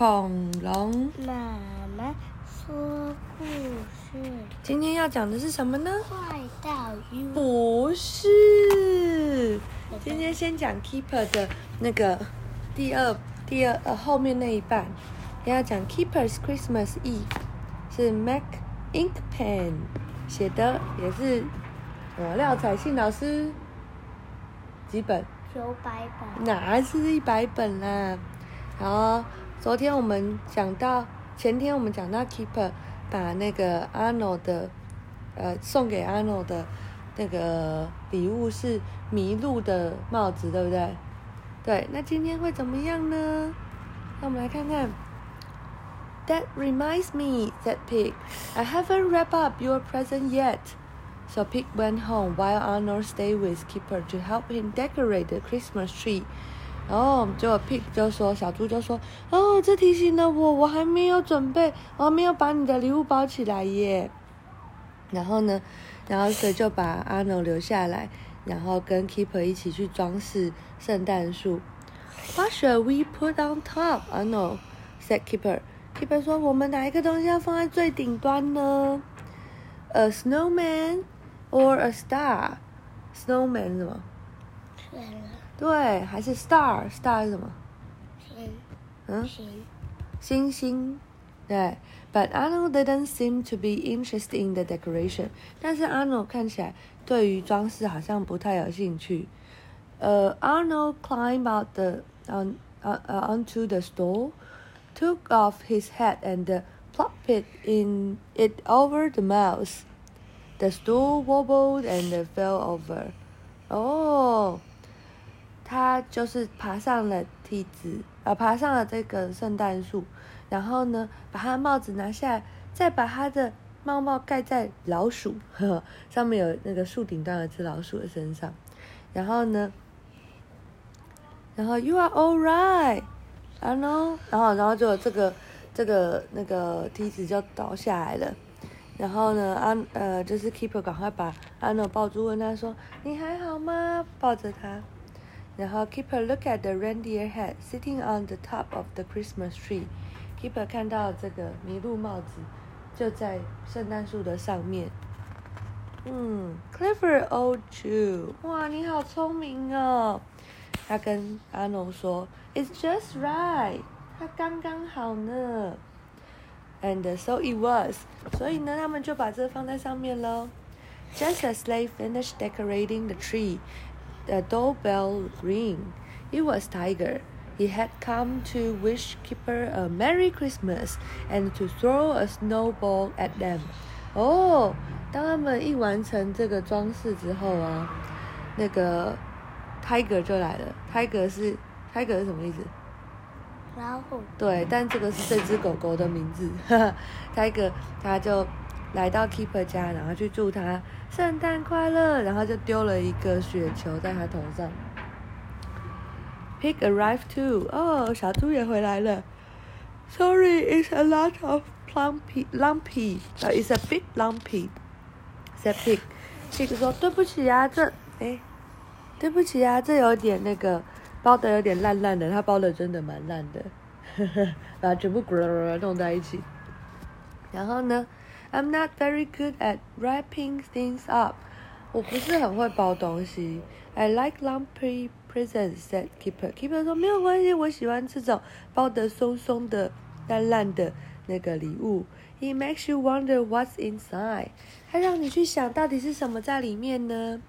恐龙。妈妈说故事，今天要讲的是什么呢？快到 U 不是，今天先讲 Keeper 的那个第二第二呃后面那一半，要讲 Keeper's Christmas Eve，是 Mac Inkpen 写的，也是呃廖彩信老师几本？九百本，哪是一百本啦？然后昨天我们讲到，前天我们讲到 Keeper 把那个 Arnold 的，呃，送给 Arnold 的那个礼物是麋鹿的帽子，对不对？对，那今天会怎么样呢？那我们来看看。That reminds me, said Pig. I haven't wrapped up your present yet. So Pig went home while Arnold stayed with Keeper to help him decorate the Christmas tree. 然后就 Pik 就说，小猪就说：“哦，这提醒了我，我还没有准备，我还没有把你的礼物包起来耶。”然后呢，然后所以就把阿诺留下来，然后跟 Keeper 一起去装饰圣诞树。What should we put on top? 阿 n o said Keeper. Keeper 说：“我们哪一个东西要放在最顶端呢？A snowman or a star? Snowman 是什么？”对了，对，还是 star？star 是什么？行嗯，行，星星。对，But Arnold didn't seem to be interested in the decoration。但是 Arnold 看起来对于装饰好像不太有兴趣。呃、Arnold climbed out the on uh, uh, onto the stool, took off his hat and uh, plopped it in it over the mouse. The stool wobbled and uh, fell over. 哦， 他就是爬上了梯子，呃，爬上了这个圣诞树，然后呢，把他的帽子拿下来，再把他的帽帽盖在老鼠，呵呵，上面有那个树顶端有只老鼠的身上，然后呢，然后 You are all right, I know，然后然后就这个这个那个梯子就倒下来了。然后呢，安呃，就是 keeper 赶快把安诺抱住，问他说：“你还好吗？”抱着他。然后 keeper look at the reindeer hat sitting on the top of the Christmas tree。keeper 看到这个麋鹿帽子就在圣诞树的上面。嗯，clever old Jew，哇，你好聪明哦。他跟阿诺说：“It's just right，它刚刚好呢。” And so it was，所以呢，他们就把这放在上面喽。Just as they finished decorating the tree, the doorbell rang. It was Tiger. He had come to wish Keeper a Merry Christmas and to throw a snowball at them. 哦，当他们一完成这个装饰之后啊，那个 Tiger 就来了。Tiger 是 Tiger 是什么意思？老虎，对，但这个是这只狗狗的名字。Tiger，它就来到 Keeper 家，然后去祝他圣诞快乐，然后就丢了一个雪球在他头上。Pig arrived too. 哦，小猪也回来了。Sorry, it's a lot of lumpy, lumpy. Uh, it's a bit lumpy. said Pig. Pig 说：“对不起啊，这，哎，对不起啊，这有点那个。”包的有点烂烂的，他包的真的蛮烂的，把全部弄在一起。然后呢，I'm not very good at wrapping things up，我不是很会包东西。I like lumpy presents，said Keeper。Keeper 说没有关系，我喜欢这种包得松松的、烂烂的那个礼物。It makes you wonder what's inside，它让你去想到底是什么在里面呢